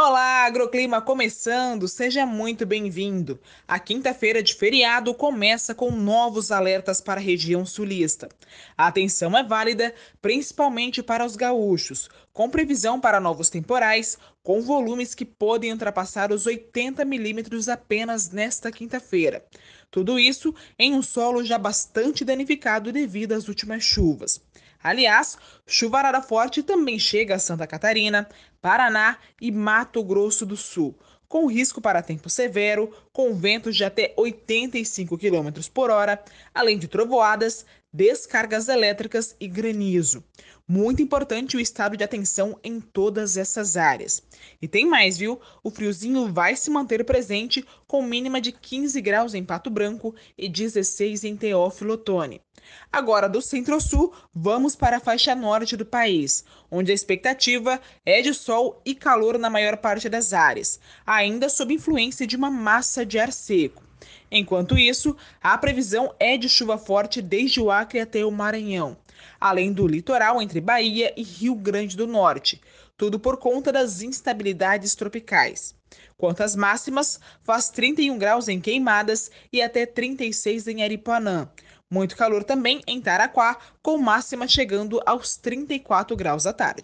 Olá, Agroclima começando, seja muito bem-vindo. A quinta-feira de feriado começa com novos alertas para a região sulista. A atenção é válida principalmente para os gaúchos, com previsão para novos temporais, com volumes que podem ultrapassar os 80 milímetros apenas nesta quinta-feira. Tudo isso em um solo já bastante danificado devido às últimas chuvas. Aliás, chuvarada forte também chega a Santa Catarina, Paraná e Mato Grosso do Sul, com risco para tempo severo, com ventos de até 85 km por hora, além de trovoadas, descargas elétricas e granizo. Muito importante o estado de atenção em todas essas áreas. E tem mais, viu? O friozinho vai se manter presente com mínima de 15 graus em Pato Branco e 16 em Teófilo Otoni. Agora, do centro-sul, vamos para a faixa norte do país, onde a expectativa é de sol e calor na maior parte das áreas, ainda sob influência de uma massa de ar seco. Enquanto isso, a previsão é de chuva forte desde o Acre até o Maranhão, além do litoral entre Bahia e Rio Grande do Norte, tudo por conta das instabilidades tropicais. Quanto às máximas, faz 31 graus em Queimadas e até 36 em Aripuanã. Muito calor também em Taraquá, com máxima chegando aos 34 graus à tarde.